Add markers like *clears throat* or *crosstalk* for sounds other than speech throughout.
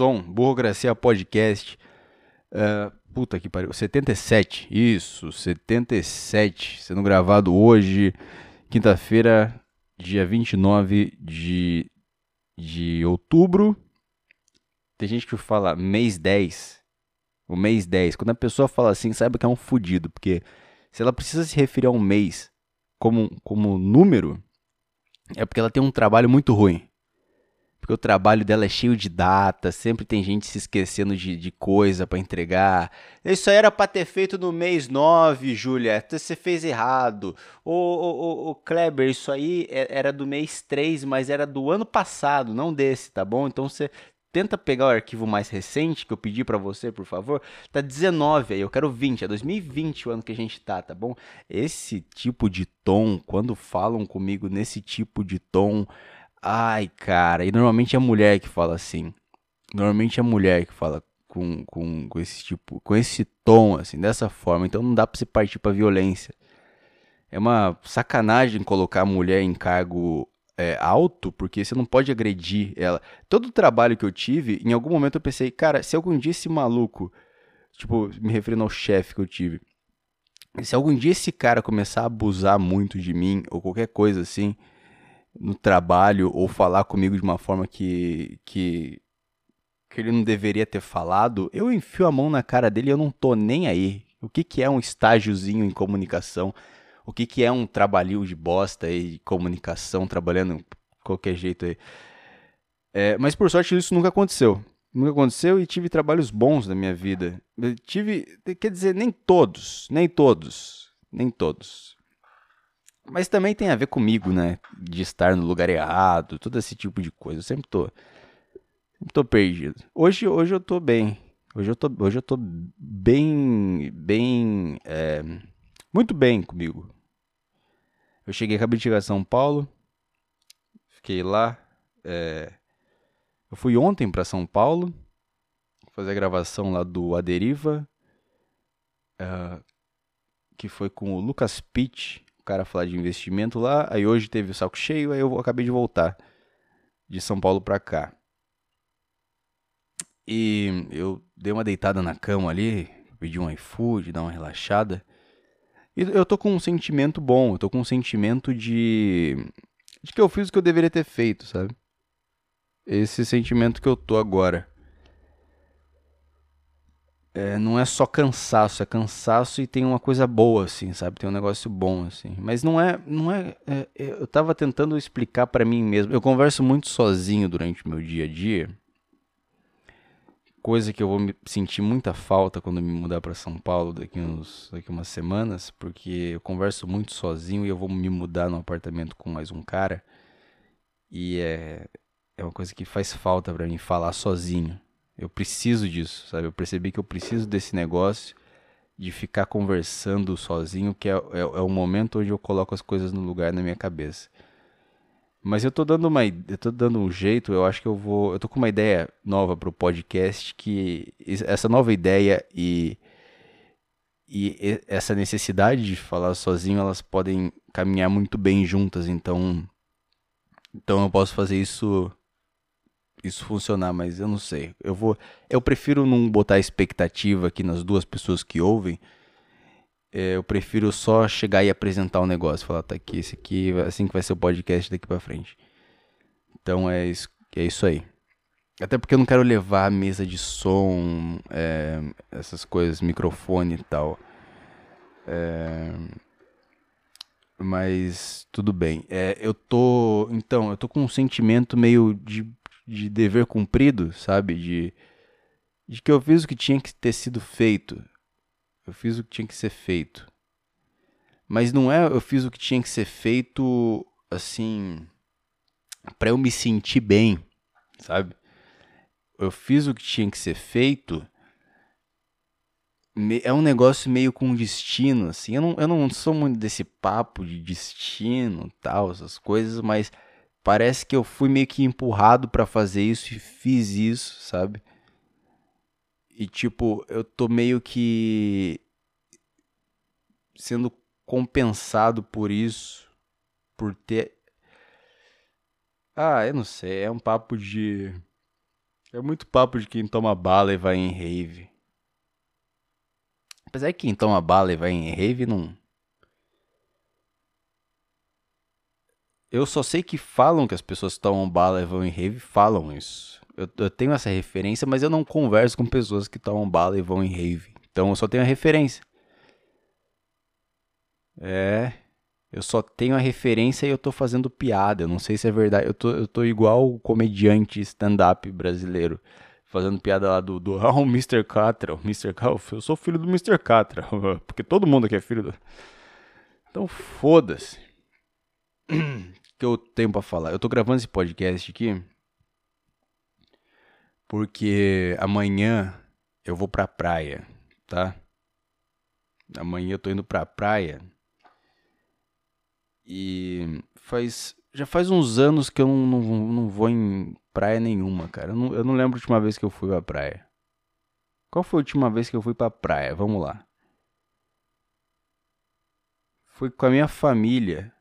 som, Burocracia Podcast. Uh, puta que pariu, 77, isso, 77, sendo gravado hoje, quinta-feira, dia 29 de, de outubro. Tem gente que fala mês 10, o mês 10. Quando a pessoa fala assim, saiba que é um fudido, porque se ela precisa se referir a um mês como, como número, é porque ela tem um trabalho muito ruim porque o trabalho dela é cheio de data, sempre tem gente se esquecendo de, de coisa para entregar. Isso aí era para ter feito no mês 9, Júlia, você fez errado. Ô, ô, ô, ô, Kleber, isso aí é, era do mês 3, mas era do ano passado, não desse, tá bom? Então você tenta pegar o arquivo mais recente que eu pedi para você, por favor. Tá 19 aí, eu quero 20, é 2020 o ano que a gente tá, tá bom? Esse tipo de tom, quando falam comigo nesse tipo de tom, Ai, cara, e normalmente é a mulher que fala assim. Normalmente é a mulher que fala com, com, com esse tipo, com esse tom, assim, dessa forma. Então não dá pra você partir pra violência. É uma sacanagem colocar a mulher em cargo é, alto, porque você não pode agredir ela. Todo o trabalho que eu tive, em algum momento eu pensei, cara, se algum dia esse maluco, tipo, me referindo ao chefe que eu tive, se algum dia esse cara começar a abusar muito de mim, ou qualquer coisa assim, no trabalho ou falar comigo de uma forma que, que, que ele não deveria ter falado, eu enfio a mão na cara dele e eu não tô nem aí. O que, que é um estágiozinho em comunicação? O que, que é um trabalhinho de bosta aí, de comunicação, trabalhando qualquer jeito aí? É, mas por sorte isso nunca aconteceu. Nunca aconteceu e tive trabalhos bons na minha vida. Eu tive, quer dizer, nem todos, nem todos, nem todos. Mas também tem a ver comigo, né? De estar no lugar errado, todo esse tipo de coisa. Eu sempre tô, sempre tô perdido. Hoje, hoje eu tô bem. Hoje eu tô, hoje eu tô bem, bem, é, muito bem comigo. Eu cheguei, acabei de chegar a São Paulo, fiquei lá. É, eu fui ontem para São Paulo fazer a gravação lá do Aderiva, é, que foi com o Lucas Pitt, cara falar de investimento lá. Aí hoje teve o saco cheio, aí eu acabei de voltar de São Paulo pra cá. E eu dei uma deitada na cama ali, pedi um iFood, dar uma relaxada. E eu tô com um sentimento bom, eu tô com um sentimento de. de que eu fiz o que eu deveria ter feito, sabe? Esse sentimento que eu tô agora é, não é só cansaço, é cansaço e tem uma coisa boa, assim, sabe? Tem um negócio bom, assim. Mas não é, não é, é, é eu tava tentando explicar para mim mesmo. Eu converso muito sozinho durante o meu dia a dia, coisa que eu vou sentir muita falta quando me mudar para São Paulo daqui uns, daqui umas semanas, porque eu converso muito sozinho e eu vou me mudar num apartamento com mais um cara e é, é uma coisa que faz falta para mim falar sozinho eu preciso disso, sabe? Eu percebi que eu preciso desse negócio de ficar conversando sozinho, que é, é, é o momento onde eu coloco as coisas no lugar na minha cabeça. Mas eu tô dando uma, eu tô dando um jeito, eu acho que eu vou, eu tô com uma ideia nova pro podcast que essa nova ideia e e essa necessidade de falar sozinho, elas podem caminhar muito bem juntas, então então eu posso fazer isso isso funcionar, mas eu não sei. Eu vou, eu prefiro não botar expectativa aqui nas duas pessoas que ouvem. É, eu prefiro só chegar e apresentar o um negócio, falar tá aqui, esse aqui, assim que vai ser o podcast daqui para frente. Então é isso, é isso aí. Até porque eu não quero levar a mesa de som, é, essas coisas, microfone e tal. É, mas tudo bem. É, eu tô. Então, eu tô com um sentimento meio de de dever cumprido, sabe? De, de que eu fiz o que tinha que ter sido feito. Eu fiz o que tinha que ser feito. Mas não é eu fiz o que tinha que ser feito assim para eu me sentir bem, sabe? Eu fiz o que tinha que ser feito. É um negócio meio com destino, assim. Eu não, eu não sou muito desse papo de destino, tal, essas coisas, mas parece que eu fui meio que empurrado para fazer isso e fiz isso, sabe? E tipo, eu tô meio que sendo compensado por isso, por ter Ah, eu não sei, é um papo de É muito papo de quem toma bala e vai em rave. Apesar que quem toma bala e vai em rave não. Eu só sei que falam que as pessoas que tomam bala e vão em rave falam isso. Eu, eu, tenho essa referência, mas eu não converso com pessoas que tomam bala e vão em rave. Então eu só tenho a referência. É. Eu só tenho a referência e eu tô fazendo piada. Eu não sei se é verdade. Eu tô, eu tô igual o comediante stand-up brasileiro. Fazendo piada lá do, do *laughs* ah, o Mr. Catra. Mr. Eu sou filho do Mr. Catra. *laughs* Porque todo mundo aqui é filho do. Então foda-se. *clears throat* que eu tenho pra falar? Eu tô gravando esse podcast aqui. Porque amanhã eu vou pra praia, tá? Amanhã eu tô indo pra praia. E faz. Já faz uns anos que eu não, não, não vou em praia nenhuma, cara. Eu não, eu não lembro a última vez que eu fui pra praia. Qual foi a última vez que eu fui pra praia? Vamos lá. Fui com a minha família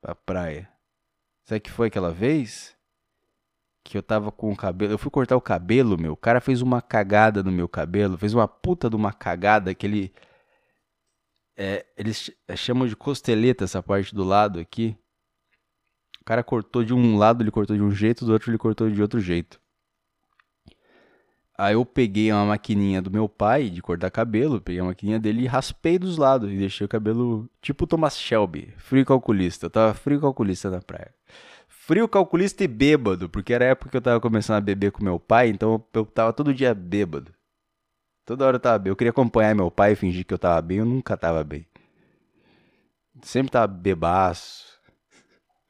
pra praia. Sabe que foi aquela vez? Que eu tava com o cabelo. Eu fui cortar o cabelo, meu. O cara fez uma cagada no meu cabelo. Fez uma puta de uma cagada que ele é, eles chamam de costeleta essa parte do lado aqui. O cara cortou de um lado, ele cortou de um jeito, do outro ele cortou de outro jeito. Aí eu peguei uma maquininha do meu pai de cortar cabelo, peguei a maquininha dele e raspei dos lados e deixei o cabelo tipo Thomas Shelby, frio calculista. Eu tava frio calculista na praia. Frio calculista e bêbado, porque era a época que eu tava começando a beber com meu pai, então eu tava todo dia bêbado. Toda hora eu tava bem. Eu queria acompanhar meu pai e fingir que eu tava bem. Eu nunca tava bem. Sempre tava bebaço.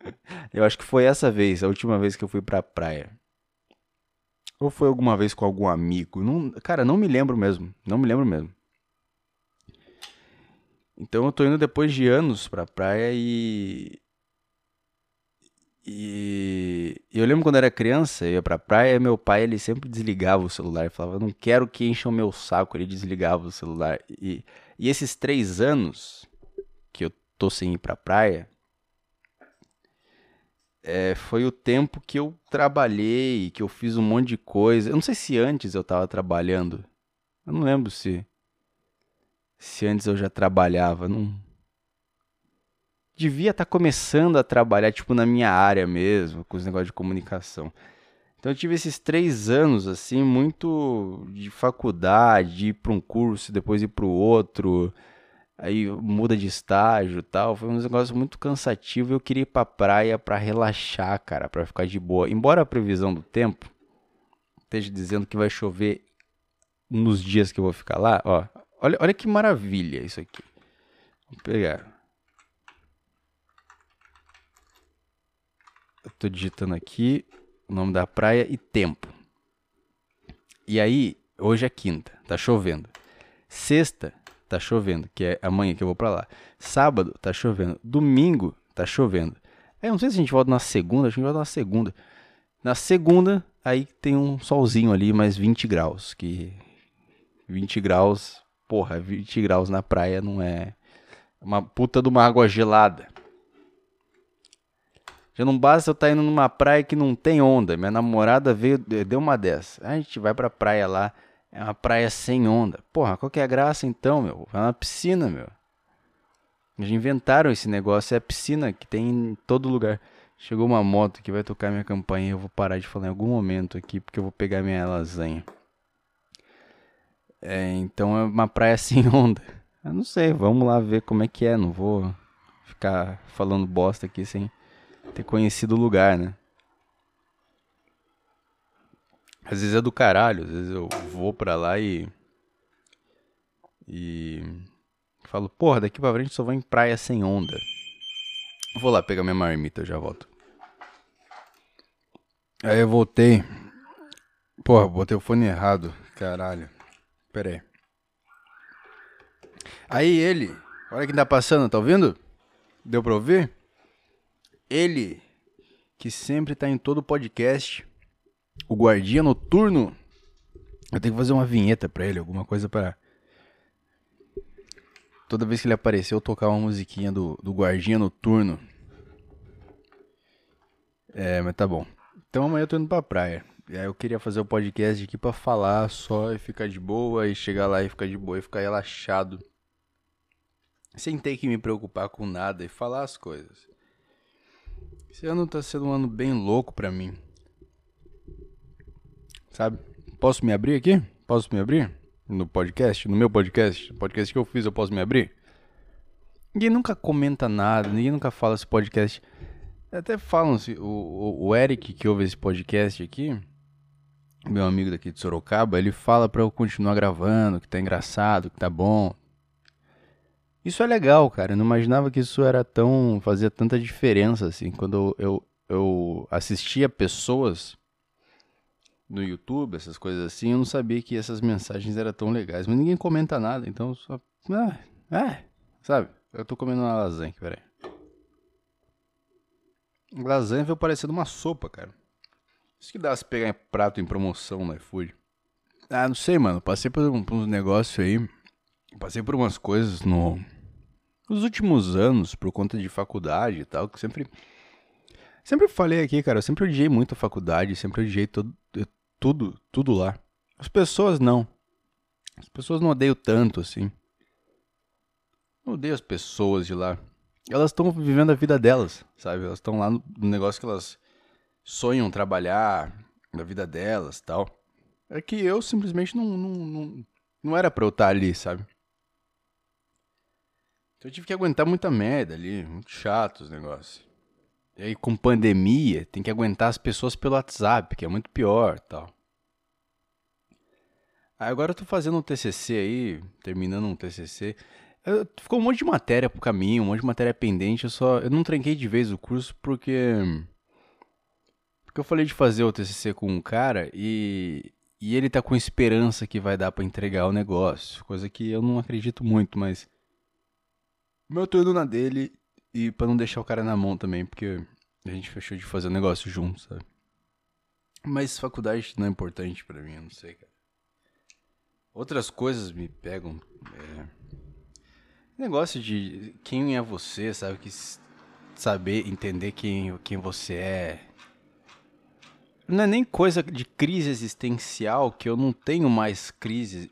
*laughs* Eu acho que foi essa vez, a última vez que eu fui pra praia. Ou foi alguma vez com algum amigo. Não, cara, não me lembro mesmo. Não me lembro mesmo. Então eu tô indo depois de anos pra praia e. E eu lembro quando eu era criança, eu ia pra praia, meu pai ele sempre desligava o celular, falava, não quero que encham o meu saco, ele desligava o celular. E, e esses três anos que eu tô sem ir pra praia, é, foi o tempo que eu trabalhei, que eu fiz um monte de coisa. Eu não sei se antes eu tava trabalhando. Eu não lembro se se antes eu já trabalhava, não devia estar tá começando a trabalhar, tipo, na minha área mesmo, com os negócios de comunicação. Então eu tive esses três anos, assim, muito de faculdade, de ir para um curso, depois ir para o outro, aí muda de estágio tal. Foi um negócio muito cansativo e eu queria ir pra praia para relaxar, cara, para ficar de boa. Embora a previsão do tempo esteja dizendo que vai chover nos dias que eu vou ficar lá, ó. Olha, olha que maravilha isso aqui. Vou pegar. Eu tô digitando aqui o nome da praia e tempo. E aí, hoje é quinta, tá chovendo. Sexta, tá chovendo, que é amanhã que eu vou para lá. Sábado, tá chovendo. Domingo, tá chovendo. Aí, não sei se a gente volta na segunda, a gente volta na segunda. Na segunda, aí tem um solzinho ali, mais 20 graus. Que 20 graus, porra, 20 graus na praia não é uma puta de uma água gelada. Já não basta eu estar tá indo numa praia que não tem onda. Minha namorada veio, deu uma dessa. A gente vai pra praia lá, é uma praia sem onda. Porra, qual que é a graça então, meu? É uma piscina, meu. Eles inventaram esse negócio, é a piscina que tem em todo lugar. Chegou uma moto que vai tocar minha campanha eu vou parar de falar em algum momento aqui, porque eu vou pegar minha lasanha. É, então é uma praia *laughs* sem onda. Eu não sei, vamos lá ver como é que é. Não vou ficar falando bosta aqui sem ter conhecido o lugar, né? Às vezes é do caralho, às vezes eu vou pra lá e. E. Falo, porra, daqui pra frente só vou em praia sem onda. Vou lá pegar minha marmita, eu já volto. Aí eu voltei. Porra, botei o fone errado. Caralho. Pera aí. Aí ele. Olha quem tá passando, tá ouvindo? Deu pra ouvir? Ele, que sempre tá em todo podcast, o Guardia Noturno. Eu tenho que fazer uma vinheta pra ele, alguma coisa para Toda vez que ele aparecer, eu tocar uma musiquinha do, do Guardinha Noturno. É, mas tá bom. Então amanhã eu tô indo pra praia. E aí eu queria fazer o podcast aqui pra falar só e ficar de boa, e chegar lá e ficar de boa e ficar relaxado. Sem ter que me preocupar com nada e falar as coisas. Esse ano tá sendo um ano bem louco pra mim. Sabe? Posso me abrir aqui? Posso me abrir? No podcast? No meu podcast? Podcast que eu fiz, eu posso me abrir? Ninguém nunca comenta nada, ninguém nunca fala esse podcast. Até falam, se o, o, Eric que ouve esse podcast aqui, meu amigo daqui de Sorocaba, ele fala pra eu continuar gravando, que tá engraçado, que tá bom. Isso é legal, cara. Eu não imaginava que isso era tão. fazia tanta diferença, assim. Quando eu, eu assistia pessoas no YouTube, essas coisas assim, eu não sabia que essas mensagens eram tão legais. Mas ninguém comenta nada, então só. Ah, é, sabe? Eu tô comendo uma lasanha aqui, peraí. Lasanha veio parecendo uma sopa, cara. Isso que dá se pegar em prato em promoção no iFood. Ah, não sei, mano. Passei por, um, por uns negócios aí. Passei por umas coisas no. Nos últimos anos, por conta de faculdade e tal, que sempre. Sempre falei aqui, cara. Eu sempre odiei muito a faculdade, sempre odiei todo, tudo, tudo lá. As pessoas não. As pessoas não odeiam tanto assim. Não odeio as pessoas de lá. Elas estão vivendo a vida delas, sabe? Elas estão lá no negócio que elas sonham trabalhar, na vida delas tal. É que eu simplesmente não, não, não, não era pra eu estar ali, sabe? Então eu tive que aguentar muita merda ali, muito chato os negócios. E aí com pandemia, tem que aguentar as pessoas pelo WhatsApp, que é muito pior tal. Aí agora eu tô fazendo um TCC aí, terminando um TCC. Eu, ficou um monte de matéria pro caminho, um monte de matéria pendente. Eu só. Eu não tranquei de vez o curso porque. Porque eu falei de fazer o TCC com um cara e. E ele tá com esperança que vai dar para entregar o negócio. Coisa que eu não acredito muito, mas. Eu tô indo na dele e para não deixar o cara na mão também, porque a gente fechou de fazer negócio junto, sabe? Mas faculdade não é importante para mim, eu não sei, cara. Outras coisas me pegam. É... Negócio de quem é você, sabe? Que saber entender quem, quem você é. Não é nem coisa de crise existencial, que eu não tenho mais crise.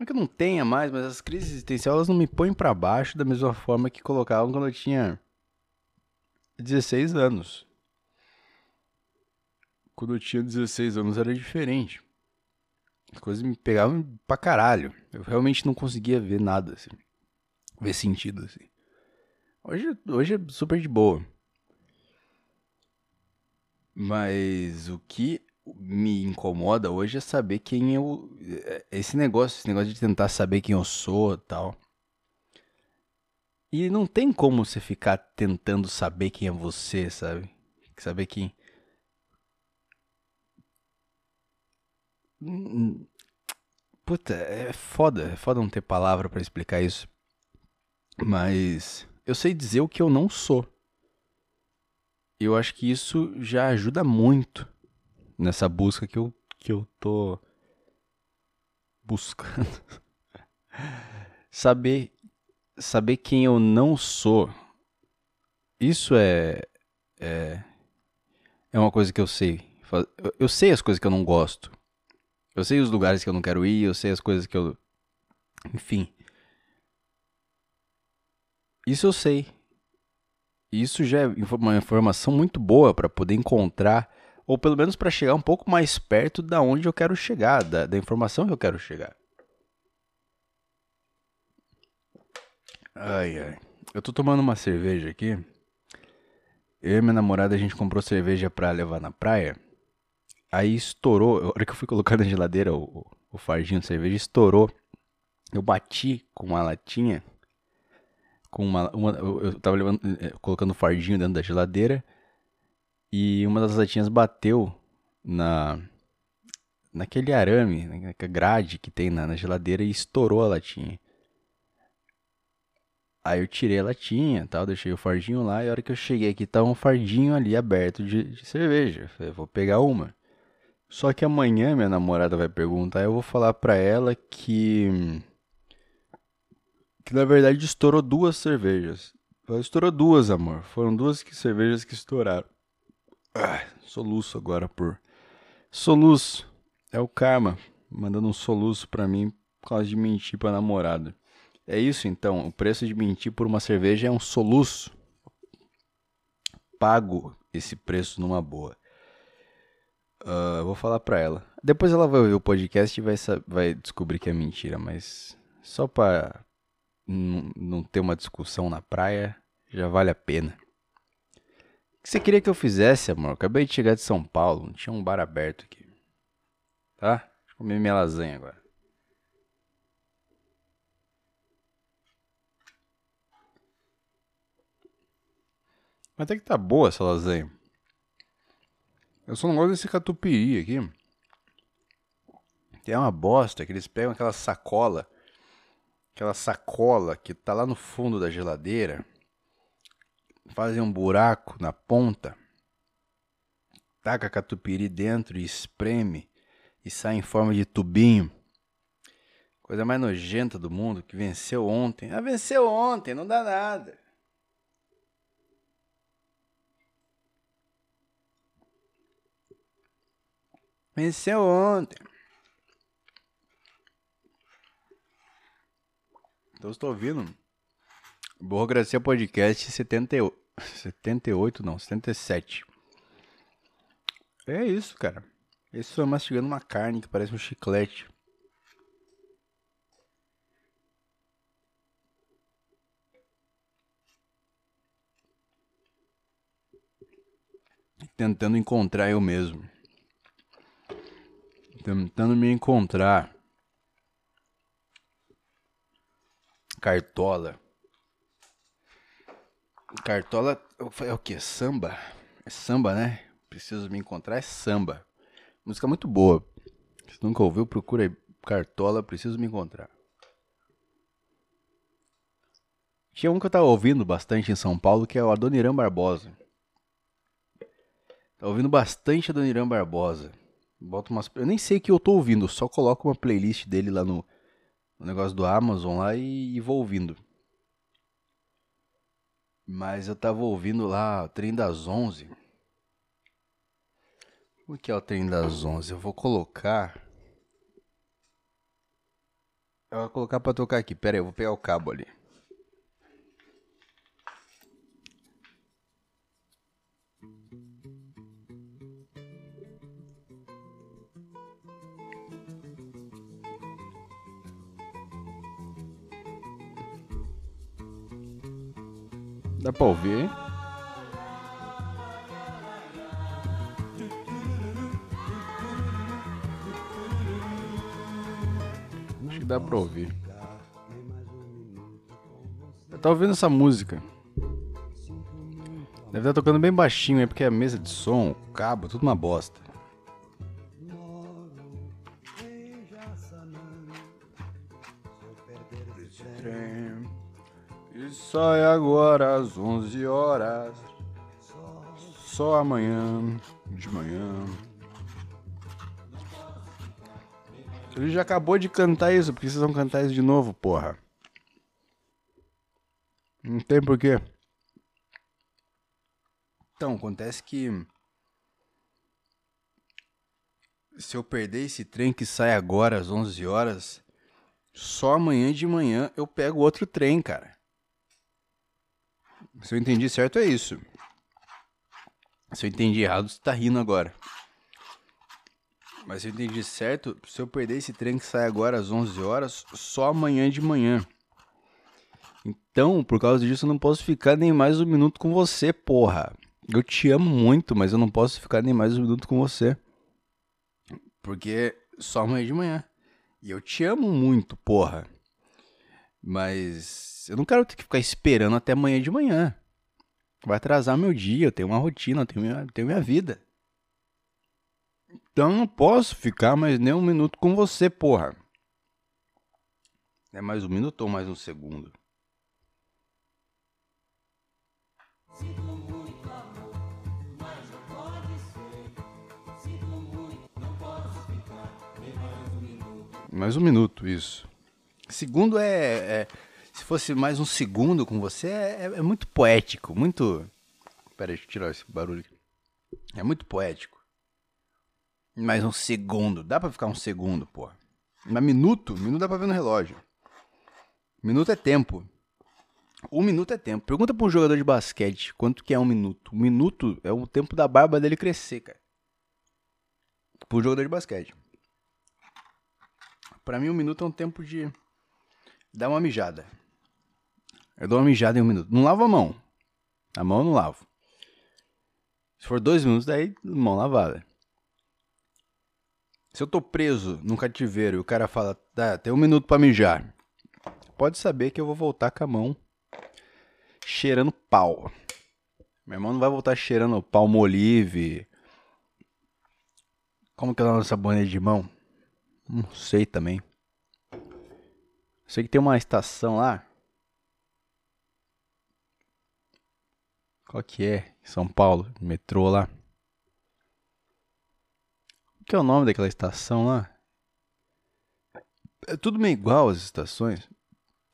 Não é que eu não tenha mais, mas as crises existenciais elas não me põem para baixo da mesma forma que colocavam quando eu tinha 16 anos. Quando eu tinha 16 anos era diferente. As coisas me pegavam pra caralho. Eu realmente não conseguia ver nada, assim ver sentido, assim. Hoje, hoje é super de boa. Mas o que me incomoda hoje é saber quem eu. É, esse negócio, esse negócio de tentar saber quem eu sou tal. E não tem como você ficar tentando saber quem é você, sabe? Saber quem. Hum, hum. Puta, é foda. É foda não ter palavra para explicar isso. Mas eu sei dizer o que eu não sou. Eu acho que isso já ajuda muito nessa busca que eu, que eu tô buscando. *laughs* saber saber quem eu não sou. Isso é é é uma coisa que eu sei. Eu sei as coisas que eu não gosto. Eu sei os lugares que eu não quero ir, eu sei as coisas que eu enfim. Isso eu sei. Isso já é uma informação muito boa para poder encontrar, ou pelo menos para chegar um pouco mais perto da onde eu quero chegar, da, da informação que eu quero chegar. Ai, ai. Eu tô tomando uma cerveja aqui. Eu e minha namorada a gente comprou cerveja pra levar na praia. Aí estourou. A hora que eu fui colocar na geladeira o, o fardinho de cerveja, estourou. Eu bati com uma latinha com uma, uma eu tava levando, eh, colocando fardinho dentro da geladeira e uma das latinhas bateu na naquele arame, naquela grade que tem na, na geladeira e estourou a latinha. Aí eu tirei a latinha, tal, deixei o fardinho lá e a hora que eu cheguei aqui tava um fardinho ali aberto de, de cerveja. Falei, vou pegar uma. Só que amanhã minha namorada vai perguntar, eu vou falar pra ela que que na verdade estourou duas cervejas. Estourou duas, amor. Foram duas que, cervejas que estouraram. Ah, soluço agora por Soluço. É o karma mandando um soluço pra mim por causa de mentir pra namorada. É isso então, o preço de mentir por uma cerveja é um soluço. Pago esse preço numa boa. Uh, vou falar pra ela. Depois ela vai ouvir o podcast e vai, vai descobrir que é mentira, mas só pra não ter uma discussão na praia, já vale a pena. O que você queria que eu fizesse, amor? Acabei de chegar de São Paulo, não tinha um bar aberto aqui. Tá? Deixa eu comer minha lasanha agora. Mas até que tá boa essa lasanha. Eu só não gosto desse catupiry aqui. Que é uma bosta, que eles pegam aquela sacola. Aquela sacola que tá lá no fundo da geladeira. Fazem um buraco na ponta. Taca catupiry dentro e espreme. E sai em forma de tubinho. Coisa mais nojenta do mundo que venceu ontem. Ah, venceu ontem, não dá nada. Venceu ontem. Então estou ouvindo. Burocracia Podcast 78. 78 não, 77. É isso, cara. Isso é mastigando uma carne que parece um chiclete. Tentando encontrar eu mesmo tentando me encontrar. Cartola. Cartola é o que? Samba? É samba, né? Preciso me encontrar é samba. Música muito boa. Se nunca ouviu, procura aí. Cartola, preciso me encontrar. Tinha um que eu tava ouvindo bastante em São Paulo, que é o Adoniran Barbosa. Tá ouvindo bastante Adoniran Barbosa. Bota umas. Eu nem sei o que eu tô ouvindo, só coloco uma playlist dele lá no, no negócio do Amazon lá e, e, vou ouvindo. Mas eu tava ouvindo lá o trem das 11. O que é o trem das 11? Eu vou colocar. Eu vou colocar pra tocar aqui. Pera aí, eu vou pegar o cabo ali. Dá pra ouvir, hein? Acho que dá pra ouvir. Eu tava ouvindo essa música. Deve estar tocando bem baixinho aí, porque a mesa de som, o cabo, tudo uma bosta. Sai agora às 11 horas. Só amanhã de manhã. Ele já acabou de cantar isso, porque vocês vão cantar isso de novo, porra. Não tem porquê. Então, acontece que. Se eu perder esse trem que sai agora às 11 horas, só amanhã de manhã eu pego outro trem, cara. Se eu entendi certo, é isso. Se eu entendi errado, você tá rindo agora. Mas se eu entendi certo, se eu perder esse trem que sai agora às 11 horas, só amanhã de manhã. Então, por causa disso, eu não posso ficar nem mais um minuto com você, porra. Eu te amo muito, mas eu não posso ficar nem mais um minuto com você. Porque só amanhã de manhã. E eu te amo muito, porra. Mas eu não quero ter que ficar esperando até amanhã de manhã. Vai atrasar meu dia, eu tenho uma rotina, eu tenho minha, tenho minha vida. Então eu não posso ficar mais nem um minuto com você, porra. É mais um minuto ou mais um segundo? Mais um minuto, isso. Segundo é, é se fosse mais um segundo com você, é, é, é muito poético, muito. Pera aí, deixa eu tirar esse barulho aqui. É muito poético. Mais um segundo. Dá pra ficar um segundo, pô. Mas minuto? Minuto dá pra ver no relógio. Minuto é tempo. Um minuto é tempo. Pergunta pra um jogador de basquete quanto que é um minuto. Um minuto é o tempo da barba dele crescer, cara. Pro jogador de basquete. Pra mim, um minuto é um tempo de dar uma mijada. Eu dou uma mijada em um minuto. Não lavo a mão. A mão eu não lavo. Se for dois minutos, daí mão lavada. Se eu tô preso num cativeiro e o cara fala, tá, tem um minuto pra mijar. Pode saber que eu vou voltar com a mão cheirando pau. Meu irmão não vai voltar cheirando palmolive. Como que é o nome dessa sabonete de mão? Não sei também. Sei que tem uma estação lá. Qual que é? São Paulo, metrô lá. O que é o nome daquela estação lá? É tudo meio igual as estações.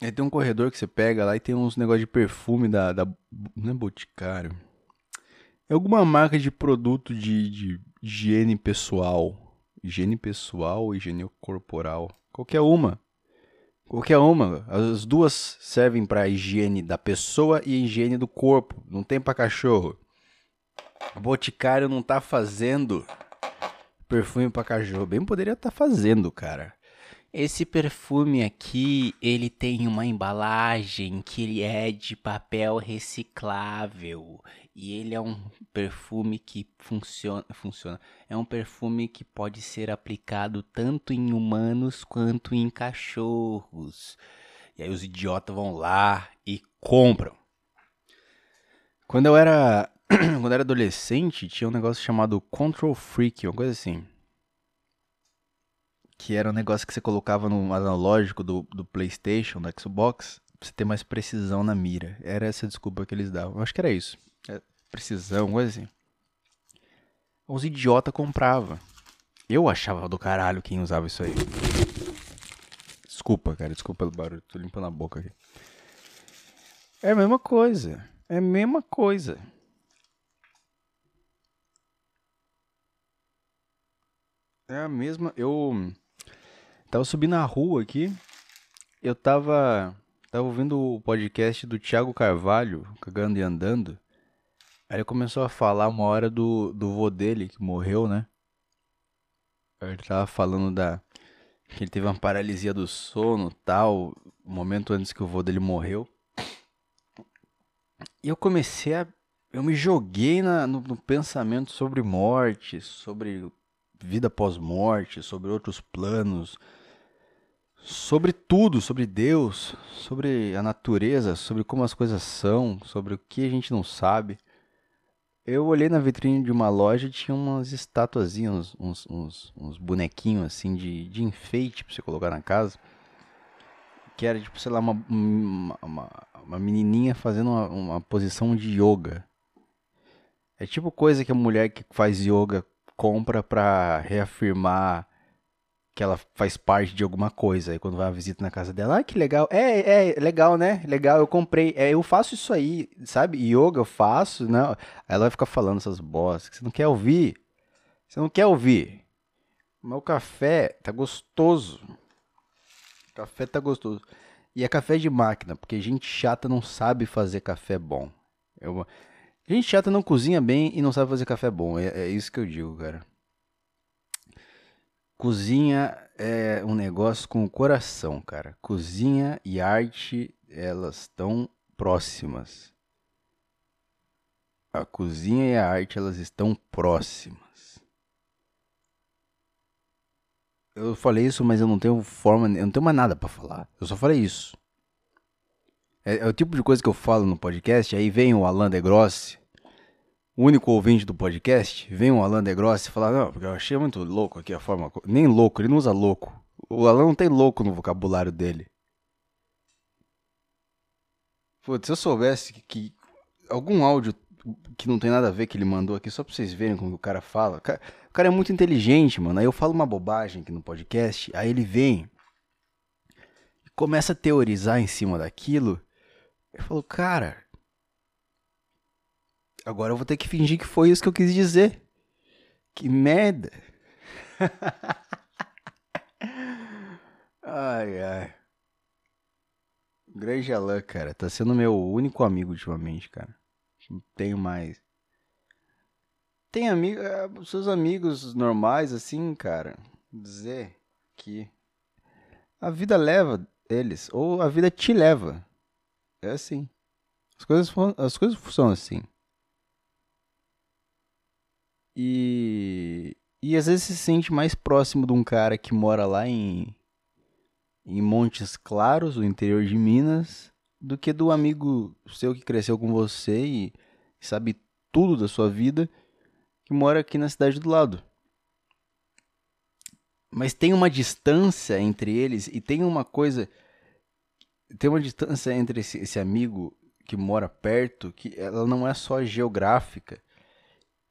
Aí tem um corredor que você pega lá e tem uns negócios de perfume da, da. Não é Boticário. É alguma marca de produto de, de higiene pessoal. Higiene pessoal, higiene corporal. Qualquer uma. Qualquer uma. As duas servem para higiene da pessoa e higiene do corpo. Não tem para cachorro. O Boticário não tá fazendo perfume para cachorro. Bem poderia estar tá fazendo, cara. Esse perfume aqui, ele tem uma embalagem que ele é de papel reciclável e ele é um perfume que funciona, funciona. É um perfume que pode ser aplicado tanto em humanos quanto em cachorros. E aí os idiotas vão lá e compram. Quando eu era *clears throat* quando eu era adolescente, tinha um negócio chamado Control Freak, uma coisa assim que era um negócio que você colocava no analógico do, do PlayStation, do Xbox, pra você ter mais precisão na mira. Era essa desculpa que eles davam. Eu acho que era isso. É, precisão, coisa assim. Os idiota comprava. Eu achava do caralho quem usava isso aí. Desculpa, cara, desculpa pelo barulho, tô limpando a boca aqui. É a mesma coisa. É a mesma coisa. É a mesma. Eu Tava subindo a rua aqui, eu tava, tava ouvindo o podcast do Thiago Carvalho, Cagando e Andando. Aí ele começou a falar uma hora do, do vô dele, que morreu, né? Ele tava falando da. que ele teve uma paralisia do sono tal, um momento antes que o vô dele morreu. E eu comecei a. Eu me joguei na, no, no pensamento sobre morte, sobre vida pós-morte, sobre outros planos, sobre tudo, sobre Deus, sobre a natureza, sobre como as coisas são, sobre o que a gente não sabe. Eu olhei na vitrine de uma loja e tinha umas estatuazinhas, uns, uns, uns bonequinhos assim de, de enfeite pra você colocar na casa. Que era tipo, sei lá, uma, uma, uma menininha fazendo uma, uma posição de yoga. É tipo coisa que a mulher que faz yoga compra pra reafirmar que ela faz parte de alguma coisa. Aí quando vai a visita na casa dela, ah, que legal. É, é, legal, né? Legal, eu comprei. É, eu faço isso aí, sabe? Yoga eu faço, né? Aí ela vai ficar falando essas bostas que você não quer ouvir. Você não quer ouvir. O café tá gostoso. Café tá gostoso. E é café de máquina, porque gente chata não sabe fazer café bom. Eu... Gente chata não cozinha bem e não sabe fazer café bom. É, é isso que eu digo, cara. Cozinha é um negócio com o coração, cara. Cozinha e arte, elas estão próximas. A cozinha e a arte, elas estão próximas. Eu falei isso, mas eu não tenho forma, eu não tenho mais nada para falar. Eu só falei isso. É, é, o tipo de coisa que eu falo no podcast, aí vem o Alan de Grossi, o único ouvinte do podcast, vem o Alan Degrossi e fala, não, porque eu achei muito louco aqui a forma. Nem louco, ele não usa louco. O Alan não tem louco no vocabulário dele. Putz, se eu soubesse que, que, algum áudio que não tem nada a ver que ele mandou aqui, só pra vocês verem como o cara fala. O cara, o cara é muito inteligente, mano. Aí eu falo uma bobagem aqui no podcast, aí ele vem e começa a teorizar em cima daquilo. Eu falo, cara, Agora eu vou ter que fingir que foi isso que eu quis dizer. Que merda. *laughs* ai, ai. Grande Alan, cara, tá sendo meu único amigo ultimamente, cara. Não tenho mais. Tem amigo, é, seus amigos normais, assim, cara. Dizer que a vida leva eles, ou a vida te leva. É assim. As coisas, as coisas funcionam assim. E, e às vezes se sente mais próximo de um cara que mora lá em, em Montes Claros, o interior de Minas, do que do amigo seu que cresceu com você e sabe tudo da sua vida, que mora aqui na cidade do lado. Mas tem uma distância entre eles e tem uma coisa. Tem uma distância entre esse, esse amigo que mora perto que ela não é só geográfica.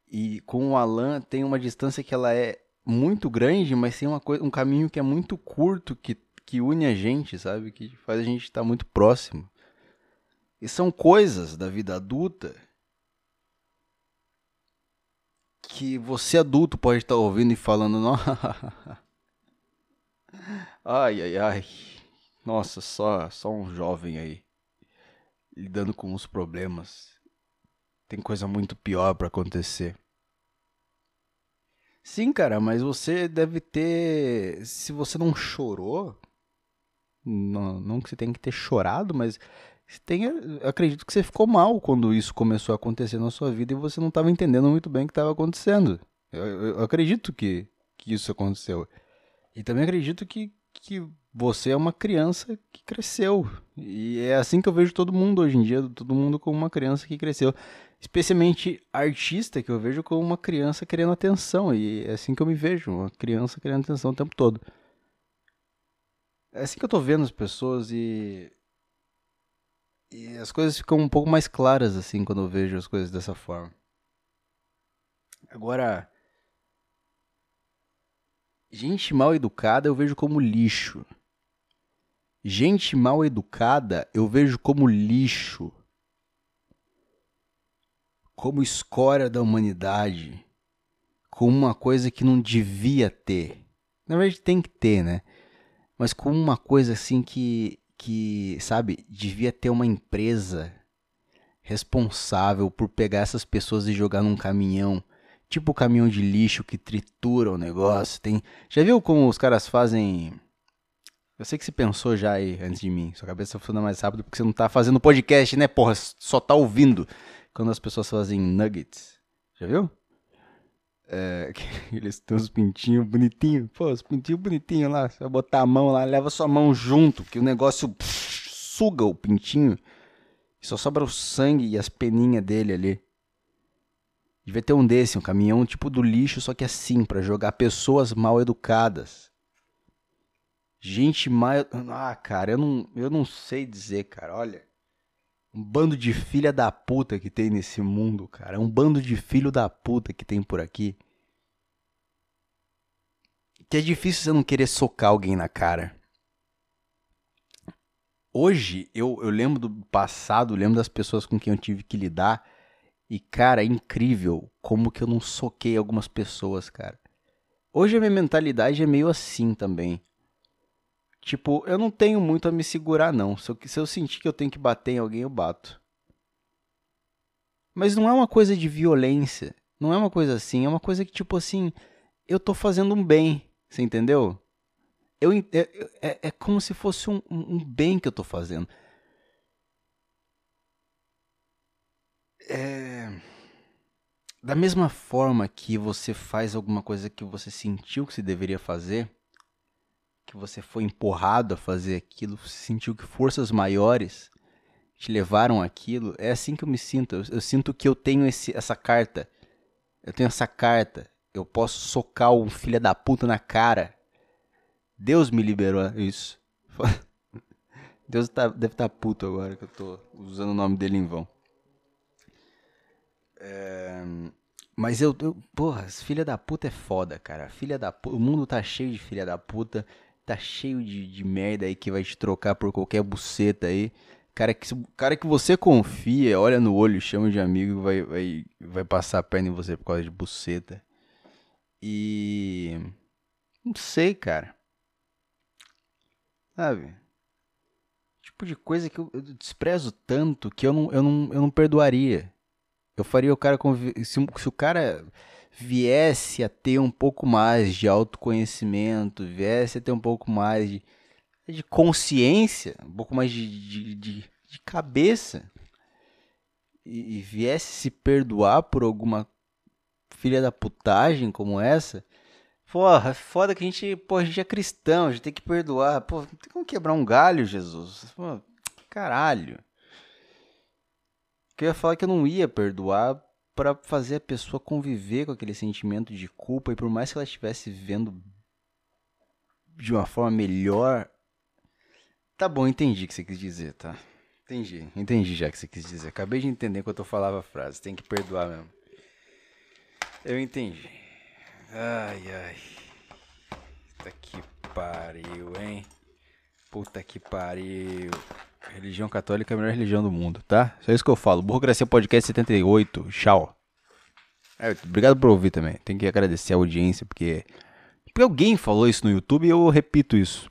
E com o Alan tem uma distância que ela é muito grande, mas tem uma coisa, um caminho que é muito curto que, que une a gente, sabe? Que faz a gente estar muito próximo. E são coisas da vida adulta que você adulto pode estar ouvindo e falando, *laughs* ai, ai, ai, nossa, só, só um jovem aí lidando com os problemas. Tem coisa muito pior para acontecer. Sim, cara, mas você deve ter. Se você não chorou, não, não que você tenha que ter chorado, mas tem, acredito que você ficou mal quando isso começou a acontecer na sua vida e você não estava entendendo muito bem o que estava acontecendo. Eu, eu, eu, acredito que, que isso aconteceu. E também acredito que, que você é uma criança que cresceu. E é assim que eu vejo todo mundo hoje em dia, todo mundo como uma criança que cresceu. Especialmente artista, que eu vejo como uma criança querendo atenção. E é assim que eu me vejo, uma criança querendo atenção o tempo todo. É assim que eu tô vendo as pessoas e e as coisas ficam um pouco mais claras assim quando eu vejo as coisas dessa forma. Agora, gente mal educada eu vejo como lixo. Gente mal educada eu vejo como lixo. Como escória da humanidade. Como uma coisa que não devia ter. Na verdade tem que ter, né? Mas como uma coisa assim que que, sabe, devia ter uma empresa responsável por pegar essas pessoas e jogar num caminhão, tipo caminhão de lixo que tritura o negócio. Tem, já viu como os caras fazem? Eu sei que você pensou já aí antes de mim. Sua cabeça funciona mais rápido porque você não tá fazendo podcast, né, porra? Só tá ouvindo quando as pessoas fazem nuggets. Já viu? É, *laughs* eles têm os pintinhos bonitinhos. Pô, os pintinhos bonitinhos lá. Você vai botar a mão lá, leva sua mão junto, que o negócio pff, suga o pintinho. E só sobra o sangue e as peninhas dele ali. Devia ter um desse, um caminhão tipo do lixo, só que assim, para jogar pessoas mal educadas. Gente mal. Ah, cara, eu não, eu não sei dizer, cara. Olha. Um bando de filha da puta que tem nesse mundo, cara. Um bando de filho da puta que tem por aqui. Que é difícil você não querer socar alguém na cara. Hoje, eu, eu lembro do passado, lembro das pessoas com quem eu tive que lidar. E, cara, é incrível como que eu não soquei algumas pessoas, cara. Hoje a minha mentalidade é meio assim também. Tipo, eu não tenho muito a me segurar, não. Se eu, se eu sentir que eu tenho que bater em alguém, eu bato. Mas não é uma coisa de violência. Não é uma coisa assim. É uma coisa que, tipo assim, eu tô fazendo um bem. Você entendeu? Eu, é, é, é como se fosse um, um bem que eu tô fazendo. É... Da mesma forma que você faz alguma coisa que você sentiu que se deveria fazer, que você foi empurrado a fazer aquilo, você sentiu que forças maiores te levaram aquilo, é assim que eu me sinto. Eu, eu sinto que eu tenho esse, essa carta. Eu tenho essa carta. Eu posso socar um filho da puta na cara. Deus me liberou isso. *laughs* Deus tá, deve estar tá puto agora que eu tô usando o nome dele em vão. É, mas eu, eu porra, filha da puta é foda, cara. Filha da puta, o mundo tá cheio de filha da puta tá cheio de, de merda aí que vai te trocar por qualquer buceta aí. Cara que, cara que você confia, olha no olho, chama de amigo, vai, vai, vai passar a perna em você por causa de buceta. E. Não sei, cara. Sabe? Tipo de coisa que eu, eu desprezo tanto que eu não, eu, não, eu não perdoaria. Eu faria o cara se, se o cara viesse a ter um pouco mais de autoconhecimento, viesse a ter um pouco mais de, de consciência, um pouco mais de, de, de, de cabeça, e, e, viesse se perdoar por alguma filha da putagem como essa, porra, é foda que a gente, porra, a gente é cristão, a gente tem que perdoar. Pô, não tem como quebrar um galho, Jesus. Pô, caralho. Que eu ia falar que eu não ia perdoar para fazer a pessoa conviver com aquele sentimento de culpa e por mais que ela estivesse vivendo de uma forma melhor. Tá bom, entendi o que você quis dizer, tá? Entendi, entendi já o que você quis dizer. Acabei de entender enquanto eu falava a frase. Tem que perdoar mesmo. Eu entendi. Ai, ai. Puta que pariu, hein? Puta que pariu. Religião católica é a melhor religião do mundo, tá? Só isso que eu falo. Burocracia Podcast 78. Tchau. É, obrigado por ouvir também. Tenho que agradecer a audiência, porque. Porque alguém falou isso no YouTube e eu repito isso.